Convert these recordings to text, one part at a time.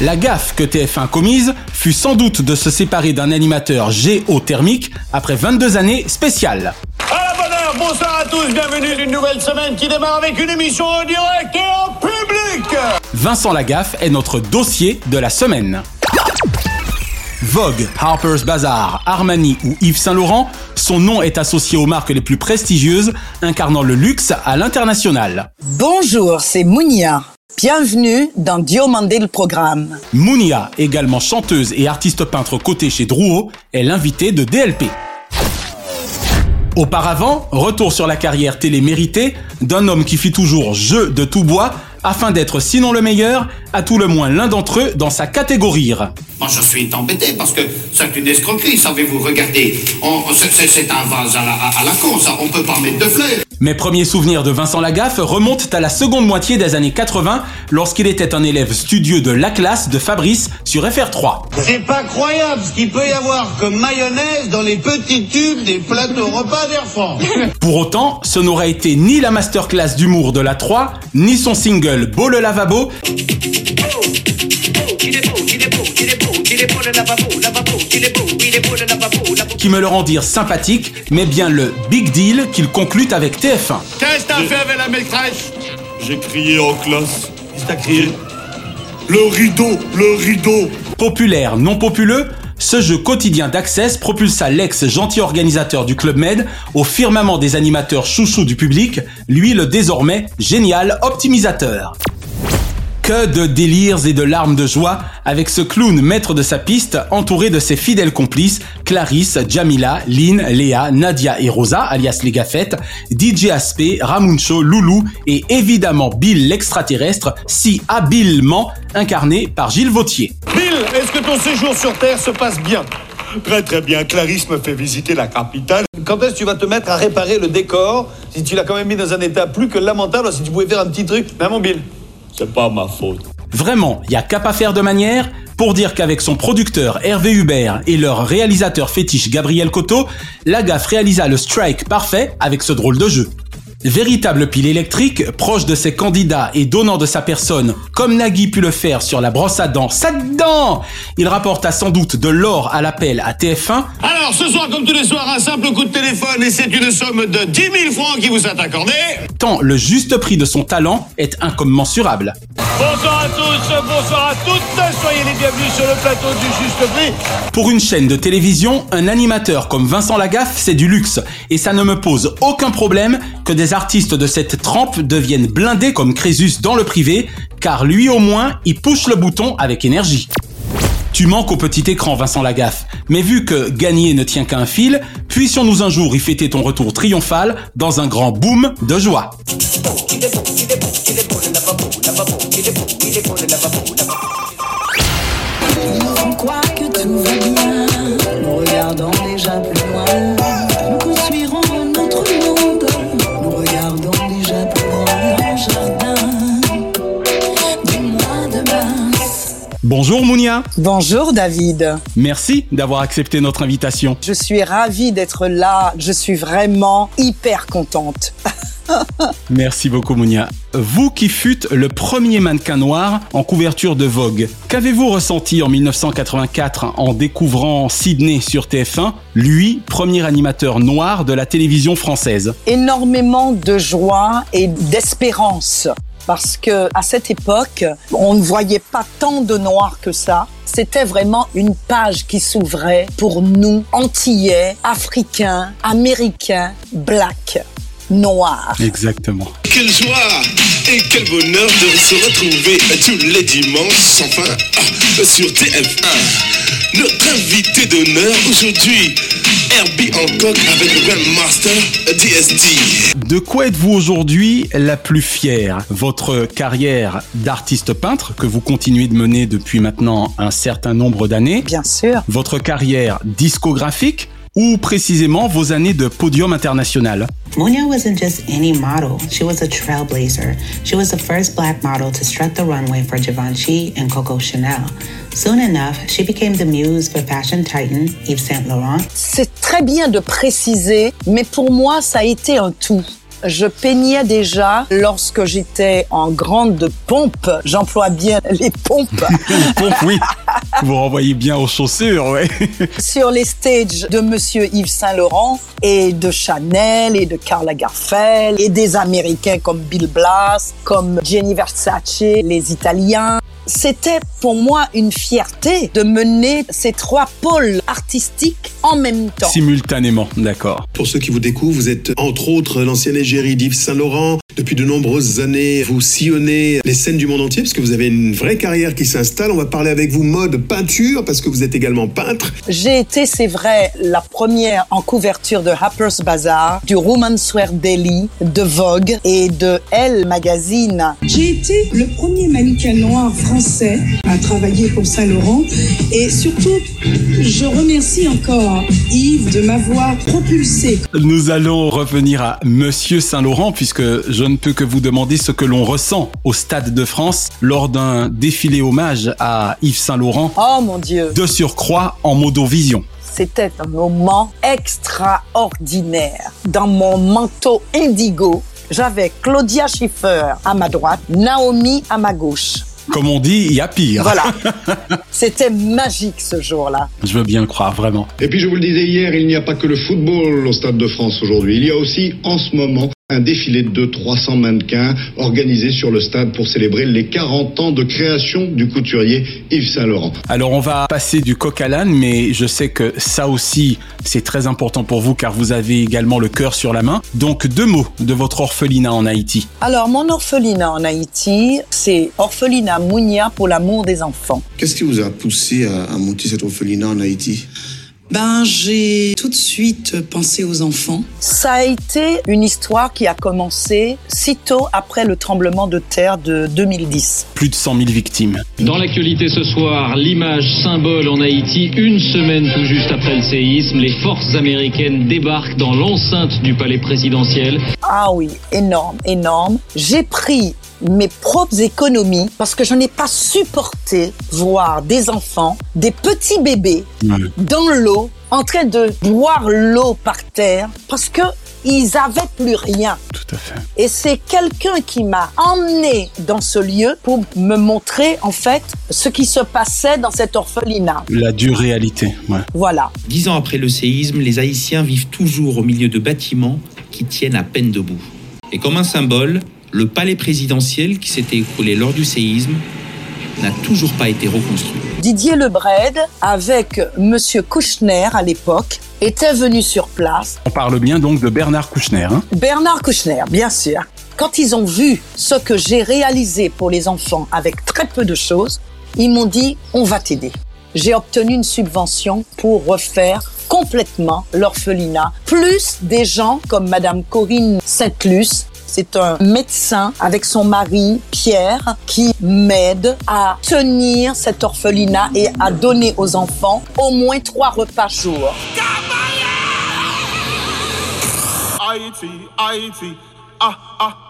La gaffe que TF1 commise fut sans doute de se séparer d'un animateur géothermique après 22 années spéciales. À la bonne heure, bonsoir à tous, bienvenue d'une nouvelle semaine qui démarre avec une émission en direct et en public Vincent Lagaffe est notre dossier de la semaine. Vogue, Harper's Bazaar, Armani ou Yves Saint Laurent, son nom est associé aux marques les plus prestigieuses, incarnant le luxe à l'international. Bonjour, c'est Mounia. Bienvenue dans Diomandé le programme. Mounia, également chanteuse et artiste peintre cotée chez Drouot, est l'invitée de DLP. Auparavant, retour sur la carrière télé méritée d'un homme qui fit toujours jeu de tout bois afin d'être sinon le meilleur, à tout le moins l'un d'entre eux dans sa catégorie. Moi, je suis embêté parce que c'est une escroquerie, savez-vous. Regardez, c'est- un vase à la, à- à la con, ça. On peut pas mettre de fleurs. Mes premiers souvenirs de Vincent Lagaffe remontent à la seconde moitié des années 80 lorsqu'il était un élève studieux de la classe de Fabrice sur FR3. C'est pas croyable ce qu'il peut y avoir comme mayonnaise dans les petits tubes des plateaux repas d'Air France. Pour autant, ce n'aurait été ni la masterclass d'humour de la 3, ni son single Beau le lavabo, qui me le rendirent sympathique, mais bien le big deal qu'il conclut avec TF1. Qu'est-ce que t'as fait avec la maîtresse? J'ai crié en classe. Qu'est-ce que t'as crié? Le rideau, le rideau. Populaire, non populeux, ce jeu quotidien d'Access propulsa l'ex gentil organisateur du Club Med au firmament des animateurs chouchous du public, lui le désormais génial optimisateur. Que de délires et de larmes de joie avec ce clown maître de sa piste entouré de ses fidèles complices Clarisse, Jamila, Lynn, Léa, Nadia et Rosa alias les gaffettes, DJ Aspect, Ramuncho, Loulou et évidemment Bill l'extraterrestre si habilement incarné par Gilles Vautier. Bill, est-ce que ton séjour sur Terre se passe bien? Très très bien. Clarisse me fait visiter la capitale. Quand est-ce que tu vas te mettre à réparer le décor si tu l'as quand même mis dans un état plus que lamentable si tu pouvais faire un petit truc? Mon Bill Vraiment, il y a qu'à pas faire de manière pour dire qu'avec son producteur Hervé Hubert et leur réalisateur fétiche Gabriel Coteau, Lagaffe réalisa le strike parfait avec ce drôle de jeu. Véritable pile électrique, proche de ses candidats et donnant de sa personne, comme Nagui put le faire sur la brosse à dents, sa dent Il rapporta sans doute de l'or à l'appel à TF1, Alors ce soir, comme tous les soirs, un simple coup de téléphone et c'est une somme de 10 000 francs qui vous est accordée. tant le juste prix de son talent est incommensurable. Bonsoir à tous, bonsoir à toutes, soyez les bienvenus sur le plateau du Juste Prix. Pour une chaîne de télévision, un animateur comme Vincent Lagaffe, c'est du luxe. Et ça ne me pose aucun problème que des artistes de cette trempe deviennent blindés comme Crésus dans le privé, car lui au moins, il push le bouton avec énergie. Tu manques au petit écran, Vincent Lagaffe. Mais vu que gagner ne tient qu'à un fil, puissions-nous un jour y fêter ton retour triomphal dans un grand boom de joie. Bonjour Mounia. Bonjour David. Merci d'avoir accepté notre invitation. Je suis ravie d'être là. Je suis vraiment hyper contente. Merci beaucoup Mounia. Vous qui fûtes le premier mannequin noir en couverture de Vogue, qu'avez-vous ressenti en 1984 en découvrant Sydney sur TF1, lui, premier animateur noir de la télévision française? Énormément de joie et d'espérance. Parce que à cette époque, on ne voyait pas tant de noirs que ça. C'était vraiment une page qui s'ouvrait pour nous, Antillais, Africains, Américains, Blacks, Noirs. Exactement. Quelle joie et quel bonheur de se retrouver tous les dimanches, enfin, ah, sur TF1. Notre invité d'honneur aujourd'hui, Herbie Hancock avec le Grandmaster DST. De quoi êtes-vous aujourd'hui la plus fière? Votre carrière d'artiste peintre que vous continuez de mener depuis maintenant un certain nombre d'années? Bien sûr. Votre carrière discographique ou précisément vos années de podium international Munya wasn't just any model, she was a trailblazer. She was the first black model to strut the runway for Givenchy and Coco Chanel. Soon enough, she became the muse for fashion titan Yves Saint Laurent. C'est très bien de préciser, mais pour moi, ça a été un tout. Je peignais déjà lorsque j'étais en grande pompe. J'emploie bien les pompes Pompe, oui. Vous renvoyez bien aux chaussures, ouais. sur les stages de Monsieur Yves Saint Laurent et de Chanel et de Karl Lagerfeld et des Américains comme Bill Blass, comme Gianni Versace, les Italiens. C'était pour moi une fierté de mener ces trois pôles artistiques en même temps. Simultanément, d'accord. Pour ceux qui vous découvrent, vous êtes entre autres l'ancienne égérie d'Yves Saint-Laurent. Depuis de nombreuses années, vous sillonnez les scènes du monde entier parce que vous avez une vraie carrière qui s'installe. On va parler avec vous mode peinture parce que vous êtes également peintre. J'ai été, c'est vrai, la première en couverture de Harper's Bazaar, du Women's Wear Daily, de Vogue et de Elle Magazine. J'ai été le premier mannequin noir français à travailler pour Saint-Laurent et surtout, je remercie encore Yves de m'avoir propulsé. Nous allons revenir à Monsieur Saint-Laurent puisque je ne peux que vous demander ce que l'on ressent au Stade de France lors d'un défilé hommage à Yves Saint-Laurent Oh mon Dieu, de surcroît en modovision. c'était un moment extraordinaire. Dans mon manteau indigo, j'avais Claudia Schiffer à ma droite, Naomi à ma gauche. Comme on dit, il y a pire. Voilà. C'était magique ce jour-là. Je veux bien le croire, vraiment. Et puis je vous le disais hier, il n'y a pas que le football au Stade de France aujourd'hui. Il y a aussi en ce moment un défilé de 300 mannequins organisé sur le stade pour célébrer les 40 ans de création du couturier Yves Saint-Laurent. Alors on va passer du coq à l'âne, mais je sais que ça aussi c'est très important pour vous car vous avez également le cœur sur la main. Donc deux mots de votre orphelinat en Haïti. Alors, mon orphelinat en Haïti, c'est Orphelinat Mounia pour l'amour des enfants. Qu'est-ce qui vous a poussé à, à monter cet orphelinat en Haïti? Ben, j'ai tout de suite pensé aux enfants. Ça a été une histoire qui a commencé sitôt après le tremblement de terre de 2010. Plus de 100 000 victimes. Dans l'actualité ce soir, l'image symbole en Haïti, une semaine tout juste après le séisme, les forces américaines débarquent dans l'enceinte du palais présidentiel. Ah oui, énorme, énorme. J'ai pris mes propres économies parce que je n'ai pas supporté voir des enfants, des petits bébés dans l'eau, en train de boire l'eau par terre parce que ils avaient plus rien. Tout à fait. Et c'est quelqu'un qui m'a emmené dans ce lieu pour me montrer en fait ce qui se passait dans cet orphelinat. La dure réalité, ouais. Voilà. Dix ans après le séisme, les Haïtiens vivent toujours au milieu de bâtiments qui tiennent à peine debout. Et comme un symbole, le palais présidentiel qui s'était écroulé lors du séisme n'a toujours pas été reconstruit. Didier Lebred, avec Monsieur Kouchner à l'époque, était venu sur place. On parle bien donc de Bernard Kouchner. Hein Bernard Kouchner, bien sûr. Quand ils ont vu ce que j'ai réalisé pour les enfants avec très peu de choses, ils m'ont dit on va t'aider. J'ai obtenu une subvention pour refaire complètement l'orphelinat, plus des gens comme Madame Corinne Saint-Luce. C'est un médecin avec son mari Pierre qui m'aide à tenir cet orphelinat et à donner aux enfants au moins trois repas jour. Ah, ah.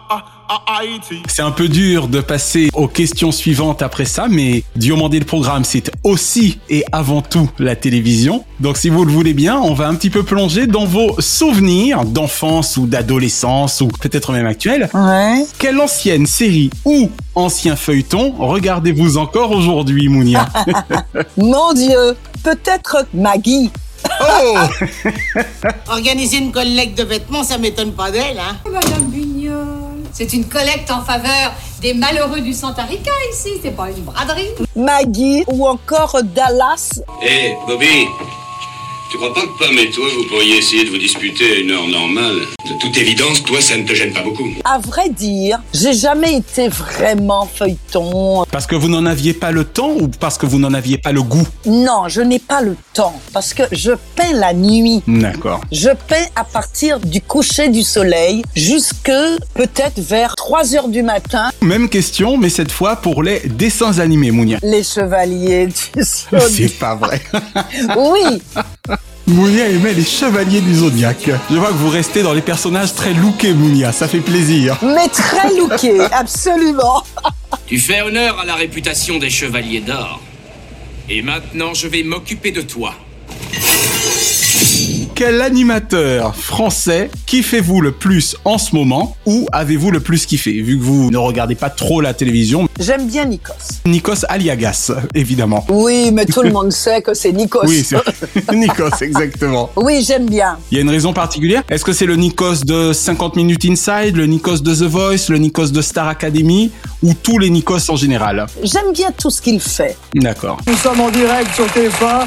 C'est un peu dur de passer aux questions suivantes après ça, mais Diomandé le programme, c'est aussi et avant tout la télévision. Donc si vous le voulez bien, on va un petit peu plonger dans vos souvenirs d'enfance ou d'adolescence ou peut-être même actuels. Ouais. Quelle ancienne série ou ancien feuilleton regardez-vous encore aujourd'hui, Mounia? Mon Dieu, peut-être Maggie. Oh Organiser une collecte de vêtements, ça m'étonne pas d'elle, hein Madame Bugnol, c'est une collecte en faveur des malheureux du Santarica ici, c'est pas une braderie. Maggie ou encore Dallas. Hé, Bobby, tu crois pas que Pam et toi, vous pourriez essayer de vous disputer à une heure normale De toute évidence, toi, ça ne te gêne pas beaucoup. À vrai dire, j'ai jamais été vraiment feuilleton. Parce que vous n'en aviez pas le temps ou parce que vous n'en aviez pas le goût? Non, je n'ai pas le temps parce que je peins la nuit. D'accord. Je peins à partir du coucher du soleil jusque peut-être vers 3 heures du matin. Même question, mais cette fois pour les dessins animés, Mounia. Les chevaliers du zodiaque. C'est pas vrai. Oui, Mounia aimait les chevaliers du zodiaque. Je vois que vous restez dans les personnages très lookés, Mounia. Ça fait plaisir. mais très looké, absolument. Tu fais honneur à la réputation des chevaliers d'or. Et maintenant, je vais m'occuper de toi. Quel animateur français kiffez-vous le plus en ce moment ou avez-vous le plus kiffé Vu que vous ne regardez pas trop la télévision? J'aime bien Nikos. Nikos Aliagas, évidemment. Oui, mais tout le monde sait que c'est Nikos. Oui, c'est Nikos, exactement. Oui, j'aime bien. Il y a une raison particulière? Est-ce que c'est le Nikos de 50 minutes inside, le Nikos de The Voice, le Nikos de Star Academy ou tous les Nikos en général? J'aime bien tout ce qu'il fait. D'accord. Nous sommes en direct sur TF1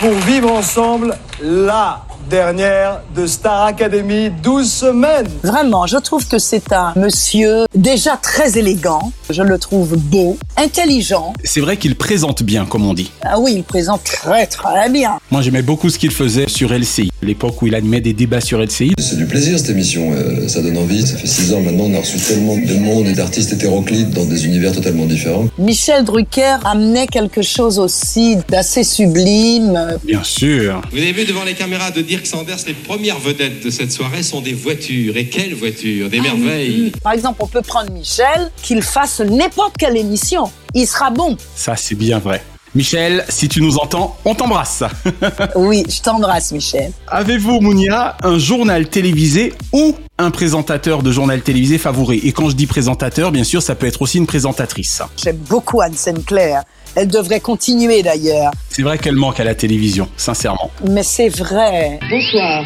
pour vivre ensemble la dernière de Star Academy, 12 semaines. Vraiment, je trouve que c'est un monsieur déjà très élégant. Je le trouve beau, intelligent. C'est vrai qu'il présente bien, comme on dit. Ah oui, il présente très très bien. Moi, j'aimais beaucoup ce qu'il faisait sur LCI, l'époque où il animait des débats sur LCI. C'est du plaisir cette émission, euh, ça donne envie. Ça fait six ans maintenant, on a reçu tellement de monde et d'artistes hétéroclites dans des univers totalement différents. Michel Drucker amenait quelque chose aussi d'assez sublime. Bien sûr. Vous avez vu devant les caméras de Dirk Sanders, les premières vedettes de cette soirée sont des voitures. Et quelles voitures? Des merveilles. Par exemple, on peut prendre Michel, qu'il fasse n'importe quelle émission. Il sera bon. Ça, c'est bien vrai. Michel, si tu nous entends, on t'embrasse. Oui, je t'embrasse, Michel. Avez-vous, Mounia, un journal télévisé ou un présentateur de journal télévisé favori? Et quand je dis présentateur, bien sûr, ça peut être aussi une présentatrice. J'aime beaucoup Anne Sinclair. Elle devrait continuer d'ailleurs. C'est vrai qu'elle manque à la télévision, sincèrement. Mais c'est vrai. Bonsoir.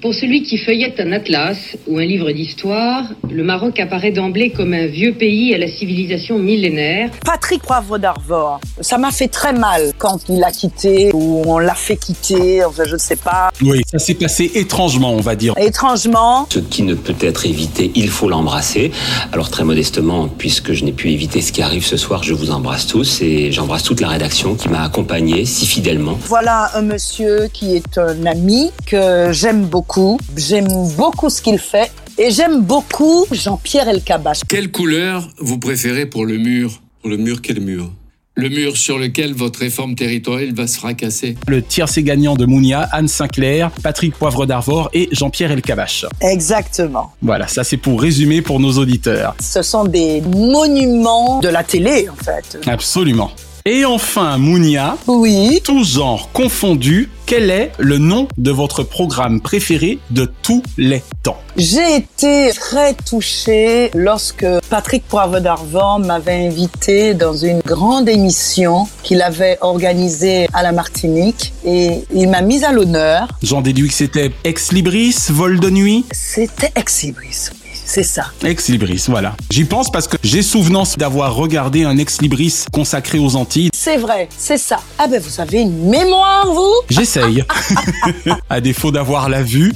Pour celui qui feuillette un atlas ou un livre d'histoire, le Maroc apparaît d'emblée comme un vieux pays à la civilisation millénaire. Patrick Poivre d'Arvor, ça m'a fait très mal quand il a quitté ou on l'a fait quitter, enfin je ne sais pas. Oui, ça s'est passé étrangement, on va dire. Étrangement, Ce qui ne peut être évité, il faut l'embrasser. Alors très modestement, puisque je n'ai pu éviter ce qui arrive ce soir, je vous embrasse tous et j'embrasse toute la rédaction qui m'a accompagné si fidèlement. voilà un monsieur qui est un ami que j'aime beaucoup. J'aime beaucoup ce qu'il fait et j'aime beaucoup Jean-Pierre Elkabbach. Quelle couleur vous préférez pour le mur? Pour le mur, quel mur? Le mur sur lequel votre réforme territoriale va se fracasser. Le tiercé gagnant de Mounia, Anne Sinclair, Patrick Poivre d'Arvor et Jean-Pierre Elkabach. Exactement. Voilà, ça c'est pour résumer pour nos auditeurs. Ce sont des monuments de la télé en fait. Absolument. Et enfin, Mounia, oui. tout genre confondu, quel est le nom de votre programme préféré de tous les temps? J'ai été très touchée lorsque Patrick Poivre d'Arvor m'avait invité dans une grande émission qu'il avait organisée à la Martinique et il m'a mise à l'honneur. J'en déduis que c'était Ex Libris, Vol de nuit? C'était Ex Libris, oui, c'est ça. Ex Libris, voilà. J'y pense parce que j'ai souvenance d'avoir regardé un Ex Libris consacré aux Antilles. C'est vrai, c'est ça. Ah ben vous avez une mémoire, vous? J'essaye. à défaut d'avoir la vue.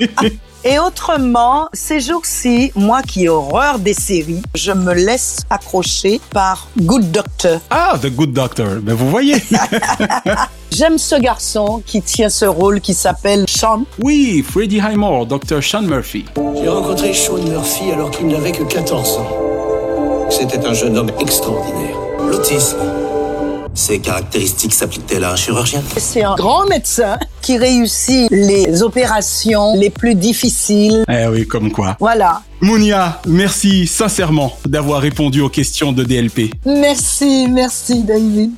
Et autrement, ces jours-ci, moi qui ai horreur des séries, je me laisse accrocher par Good Doctor. Ah, The Good Doctor. Ben vous voyez. J'aime ce garçon qui tient ce rôle qui s'appelle Sean. Oui, Freddie Highmore, Dr. Sean Murphy. J'ai rencontré Sean Murphy alors qu'il n'avait que 14 ans. C'était un jeune homme extraordinaire. L'autisme. Ces caractéristiques s'appliquent-elles à un chirurgien? C'est un grand médecin qui réussit les opérations les plus difficiles. Eh oui, comme quoi. Voilà. Mounia, merci sincèrement d'avoir répondu aux questions de DLP. Merci, merci David.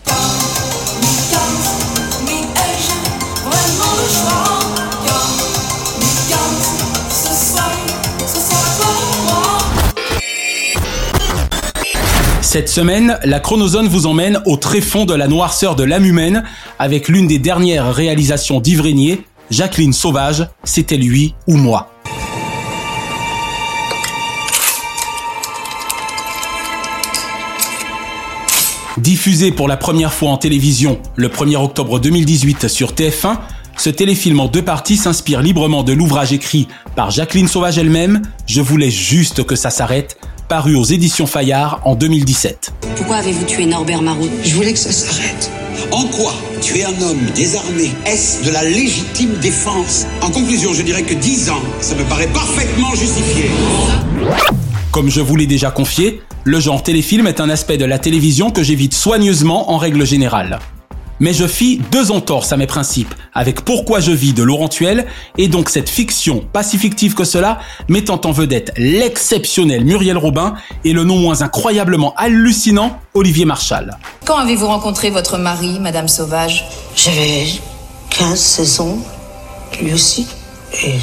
Cette semaine, la chronozone vous emmène au tréfonds de la noirceur de l'âme humaine avec l'une des dernières réalisations d'Yves Régnier, Jacqueline Sauvage, c'était lui ou moi. Diffusé pour la première fois en télévision le 1er octobre 2018 sur TF1, ce téléfilm en deux parties s'inspire librement de l'ouvrage écrit par Jacqueline Sauvage elle-même, Je voulais juste que ça s'arrête, paru aux éditions Fayard en 2017. Pourquoi avez-vous tué Norbert Marot? Je voulais que ça s'arrête. En quoi tuer un homme désarmé? Est-ce de la légitime défense? En conclusion, je dirais que 10 ans, ça me paraît parfaitement justifié. Comme je vous l'ai déjà confié, le genre téléfilm est un aspect de la télévision que j'évite soigneusement en règle générale. Mais je fis deux entorses à mes principes, avec Pourquoi je vis de Laurent Tuel, et donc cette fiction, pas si fictive que cela, mettant en vedette l'exceptionnel Muriel Robin et le non moins incroyablement hallucinant Olivier Marchal. Quand avez-vous rencontré votre mari, Madame Sauvage? J'avais 15, 16 ans, lui aussi, et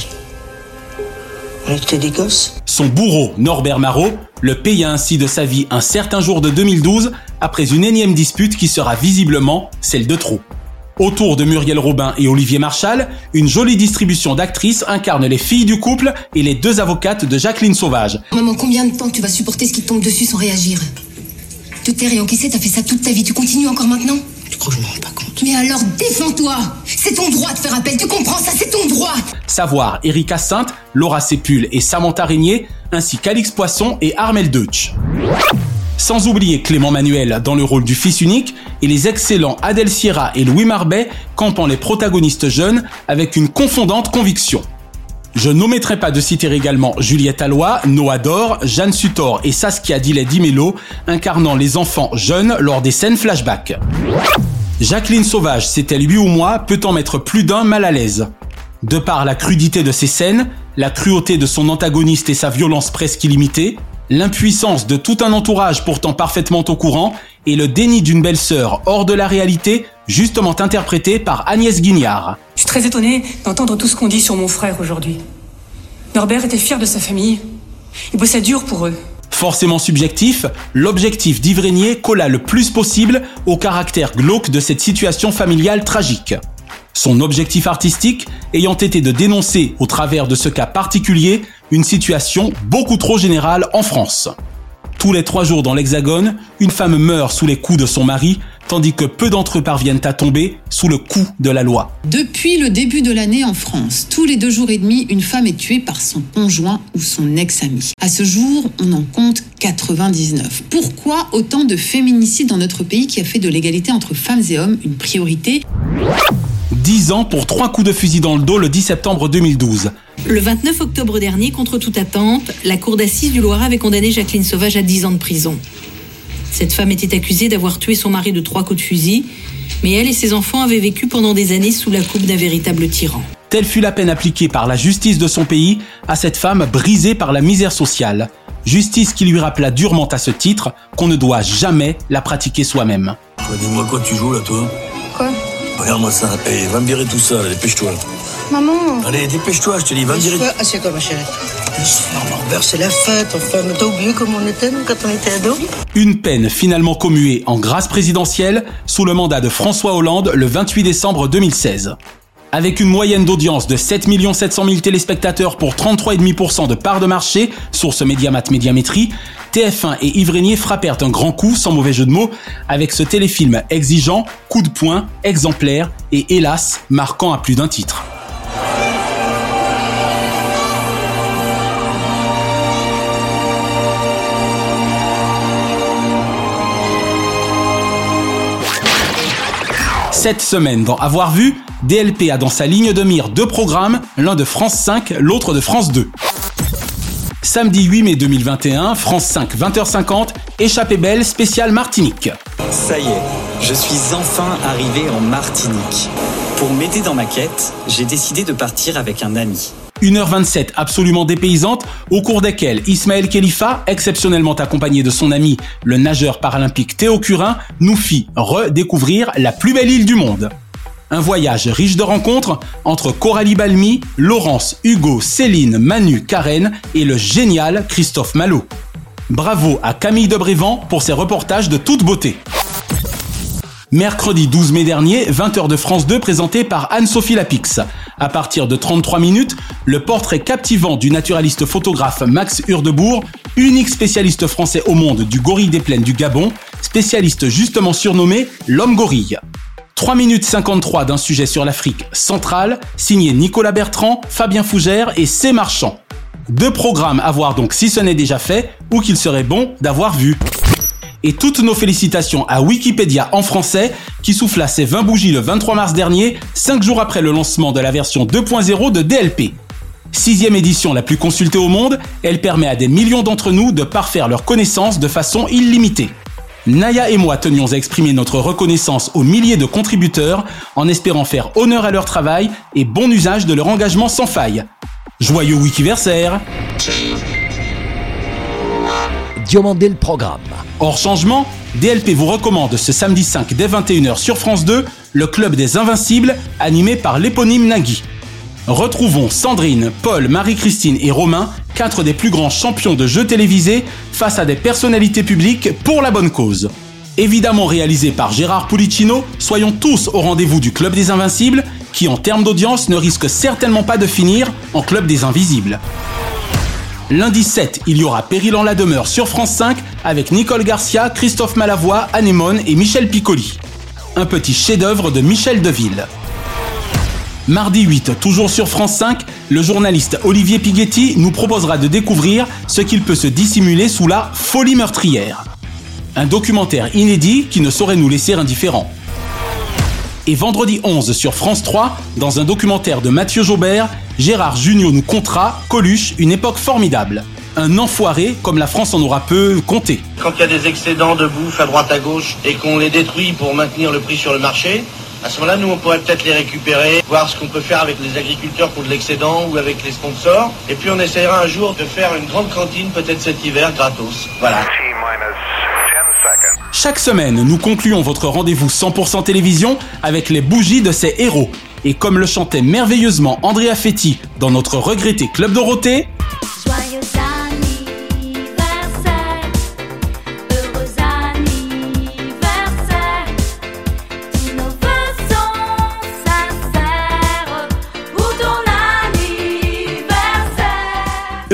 on était des gosses. Son bourreau, Norbert Marot, le paya ainsi de sa vie un certain jour de 2012 après une énième dispute qui sera visiblement celle de trop. Autour de Muriel Robin et Olivier Marchal, une jolie distribution d'actrices incarne les filles du couple et les deux avocates de Jacqueline Sauvage. Maman, combien de temps tu vas supporter ce qui te tombe dessus sans réagir? Te taire et encaisser, t'as fait ça toute ta vie, tu continues encore maintenant? Tu crois que je m'en rends pas compte? Mais alors défends-toi C'est ton droit de faire appel, tu comprends ça, c'est ton droit Savoir Erika Sainte, Laura Sépul et Samantha Régnier, ainsi qu'Alix Poisson et Armel Deutsch. Sans oublier Clément Manuel dans le rôle du fils unique et les excellents Adèle Sierra et Louis Marbet campant les protagonistes jeunes avec une confondante conviction. Je n'omettrai pas de citer également Juliette Alloy, Noah Dor, Jeanne Sutor et Saskia Dillet Dimelo incarnant les enfants jeunes lors des scènes flashback. Jacqueline Sauvage, c'est-elle lui ou moi, peut en mettre plus d'un mal à l'aise. De par la crudité de ses scènes, la cruauté de son antagoniste et sa violence presque illimitée, l'impuissance de tout un entourage pourtant parfaitement au courant et le déni d'une belle-sœur hors de la réalité, justement interprétée par Agnès Guignard. Je suis très étonnée d'entendre tout ce qu'on dit sur mon frère aujourd'hui. Norbert était fier de sa famille. Il bossait dur pour eux. Forcément subjectif, l'objectif d'Ivrénier colla le plus possible au caractère glauque de cette situation familiale tragique. Son objectif artistique ayant été de dénoncer, au travers de ce cas particulier, une situation beaucoup trop générale en France. Tous les trois jours dans l'Hexagone, une femme meurt sous les coups de son mari, tandis que peu d'entre eux parviennent à tomber sous le coup de la loi. Depuis le début de l'année en France, tous les deux jours et demi, une femme est tuée par son conjoint ou son ex-ami. À ce jour, on en compte 99. Pourquoi autant de féminicides dans notre pays qui a fait de l'égalité entre femmes et hommes une priorité? 10 ans pour trois coups de fusil dans le dos le 10 septembre 2012. Le 29 octobre dernier, contre toute attente, la cour d'assises du Loiret avait condamné Jacqueline Sauvage à 10 ans de prison. Cette femme était accusée d'avoir tué son mari de trois coups de fusil, mais elle et ses enfants avaient vécu pendant des années sous la coupe d'un véritable tyran. Telle fut la peine appliquée par la justice de son pays à cette femme brisée par la misère sociale. Justice qui lui rappela durement à ce titre qu'on ne doit jamais la pratiquer soi-même. Dis-moi quoi tu joues là, toi? Quoi? Regarde-moi ça. Hey, va me virer tout ça, là, dépêche-toi. Maman Allez, dépêche-toi, je te dis, va me virer. Assieds-toi, ma chérie. Norbert, c'est la fête, enfin. Mais t'as oublié comment on était, nous, quand on était ados Une peine finalement commuée en grâce présidentielle sous le mandat de François Hollande le 28 décembre 2016. Avec une moyenne d'audience de 7 700 000 téléspectateurs pour 33,5% de part de marché, source Mediamat Médiamétrie, TF1 et Yves frappèrent un grand coup, sans mauvais jeu de mots, avec ce téléfilm exigeant, coup de poing, exemplaire et hélas, marquant à plus d'un titre. Cette semaine, dans Avoir vu, DLP a dans sa ligne de mire deux programmes, l'un de France 5, l'autre de France 2. Samedi 8 mai 2021, France 5, 20h50, Échappée belle, spéciale Martinique. Ça y est, je suis enfin arrivé en Martinique. Pour m'aider dans ma quête, j'ai décidé de partir avec un ami. 1h27 absolument dépaysante, au cours desquelles Ismaël Khalifa, exceptionnellement accompagné de son ami le nageur paralympique Théo Curin, nous fit redécouvrir la plus belle île du monde. Un voyage riche de rencontres entre Coralie Balmy, Laurence, Hugo, Céline, Manu, Karen et le génial Christophe Malo. Bravo à Camille Debrévan pour ses reportages de toute beauté. Mercredi 12 mai dernier, 20h de France 2 présenté par Anne-Sophie Lapix. À partir de 33 minutes, le portrait captivant du naturaliste photographe Max Hurdebourg, unique spécialiste français au monde du gorille des plaines du Gabon, spécialiste justement surnommé l'homme gorille. 3 minutes 53 d'un sujet sur l'Afrique centrale, signé Nicolas Bertrand, Fabien Fougère et C. Marchand. Deux programmes à voir donc si ce n'est déjà fait ou qu'il serait bon d'avoir vu. Et toutes nos félicitations à Wikipédia en français qui souffla ses 20 bougies le 23 mars dernier, 5 jours après le lancement de la version 2.0 de DLP. Sixième édition la plus consultée au monde, elle permet à des millions d'entre nous de parfaire leurs connaissances de façon illimitée. Naya et moi tenions à exprimer notre reconnaissance aux milliers de contributeurs en espérant faire honneur à leur travail et bon usage de leur engagement sans faille. Joyeux Wikiversaire Le programme. Hors changement, DLP vous recommande ce samedi 5 dès 21h sur France 2 le Club des Invincibles animé par l'éponyme Nagui. Retrouvons Sandrine, Paul, Marie-Christine et Romain, quatre des plus grands champions de jeux télévisés, face à des personnalités publiques pour la bonne cause. Évidemment réalisé par Gérard Pulicino, soyons tous au rendez-vous du Club des Invincibles, qui en termes d'audience ne risque certainement pas de finir en Club des Invisibles. Lundi 7, il y aura Péril en la demeure sur France 5 avec Nicole Garcia, Christophe Malavoie, Anémone et Michel Piccoli. Un petit chef-d'œuvre de Michel Deville. Mardi 8, toujours sur France 5, le journaliste Olivier Pighetti nous proposera de découvrir ce qu'il peut se dissimuler sous la folie meurtrière. Un documentaire inédit qui ne saurait nous laisser indifférents. Et vendredi 11 sur France 3, dans un documentaire de Mathieu Jaubert, Gérard Jugnot nous comptera Coluche, une époque formidable. Un enfoiré comme la France en aura peu compté. Quand il y a des excédents de bouffe à droite à gauche et qu'on les détruit pour maintenir le prix sur le marché, à ce moment-là, nous, on pourrait peut-être les récupérer, voir ce qu'on peut faire avec les agriculteurs pour de l'excédent ou avec les sponsors. Et puis, on essaiera un jour de faire une grande cantine, peut-être cet hiver, gratos. Voilà. Chaque semaine, nous concluons votre rendez-vous 100% télévision avec les bougies de ces héros. Et comme le chantait merveilleusement Andrea Fetti dans notre regretté Club Dorothée,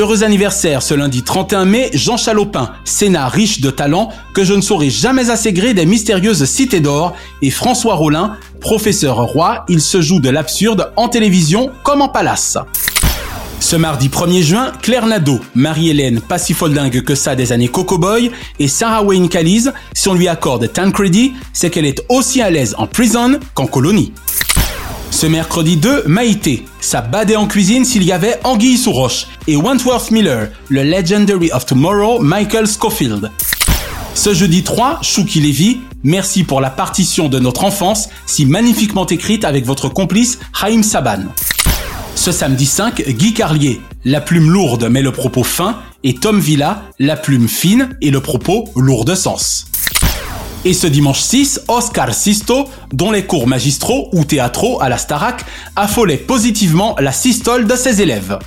Heureux anniversaire ce lundi 31 mai, Jean Chalopin, Sénat riche de talent que je ne saurais jamais assez gré des mystérieuses cités d'or, et François Rollin, professeur roi, il se joue de l'absurde en télévision comme en palace. Ce mardi 1er juin, Claire Nadeau, Marie-Hélène, pas si folle dingue que ça des années Coco Boy, et Sarah Wayne Callies, si on lui accorde Tancredi, c'est qu'elle est aussi à l'aise en prison qu'en colonie. Ce mercredi 2, Maïté, ça badait en cuisine s'il y avait anguille sous roche, et Wentworth Miller, le Legendary of Tomorrow, Michael Scofield. Ce jeudi 3, Chouki Levy, merci pour la partition de notre enfance, si magnifiquement écrite avec votre complice Haïm Saban. Ce samedi 5, Guy Carlier, la plume lourde mais le propos fin, et Tom Villa, la plume fine et le propos lourd de sens. Et ce dimanche 6, Oscar Sisto, dont les cours magistraux ou théâtraux à la Starac affolaient positivement la systole de ses élèves.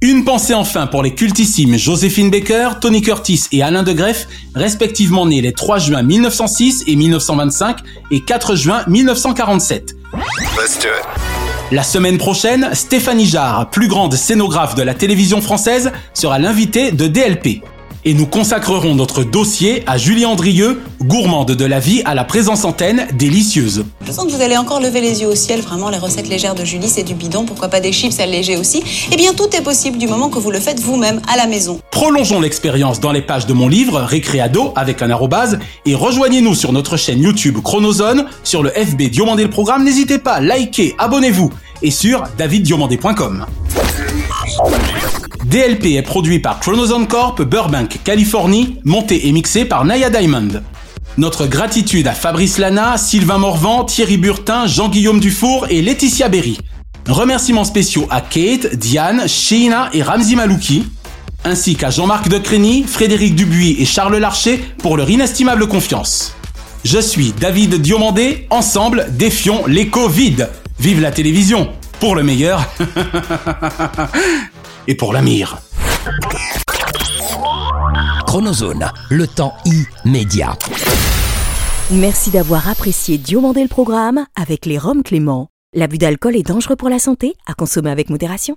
Une pensée enfin pour les cultissimes Joséphine Baker, Tony Curtis et Alain de Greff, respectivement nés les 3 juin 1906 et 1925 et 4 juin 1947. La semaine prochaine, Stéphanie Jarre, plus grande scénographe de la télévision française, sera l'invitée de DLP et nous consacrerons notre dossier à Julie Andrieux, gourmande de la vie à la présence antenne délicieuse. Je sens que vous allez encore lever les yeux au ciel, vraiment les recettes légères de Julie c'est du bidon, pourquoi pas des chips allégés aussi Eh bien tout est possible du moment que vous le faites vous-même à la maison. Prolongeons l'expérience dans les pages de mon livre Récréado avec un arrobase et rejoignez-nous sur notre chaîne YouTube Chronozone, sur le FB Diomandé le programme, n'hésitez pas, likez, abonnez-vous et sur daviddiomandé.com. DLP est produit par Chronozone Corp, Burbank, Californie, monté et mixé par Naya Diamond. Notre gratitude à Fabrice Lana, Sylvain Morvan, Thierry Burtin, Jean-Guillaume Dufour et Laetitia Berry. Remerciements spéciaux à Kate, Diane, Sheina et Ramzi Malouki, ainsi qu'à Jean-Marc Decrény, Frédéric Dubuis et Charles Larcher pour leur inestimable confiance. Je suis David Diomandé, ensemble défions l'écho vide. Vive la télévision, pour le meilleur et pour la mire. Chronozone, le temps immédiat. Merci d'avoir apprécié Diomandé le programme avec les Roms Clément. L'abus d'alcool est dangereux pour la santé, à consommer avec modération.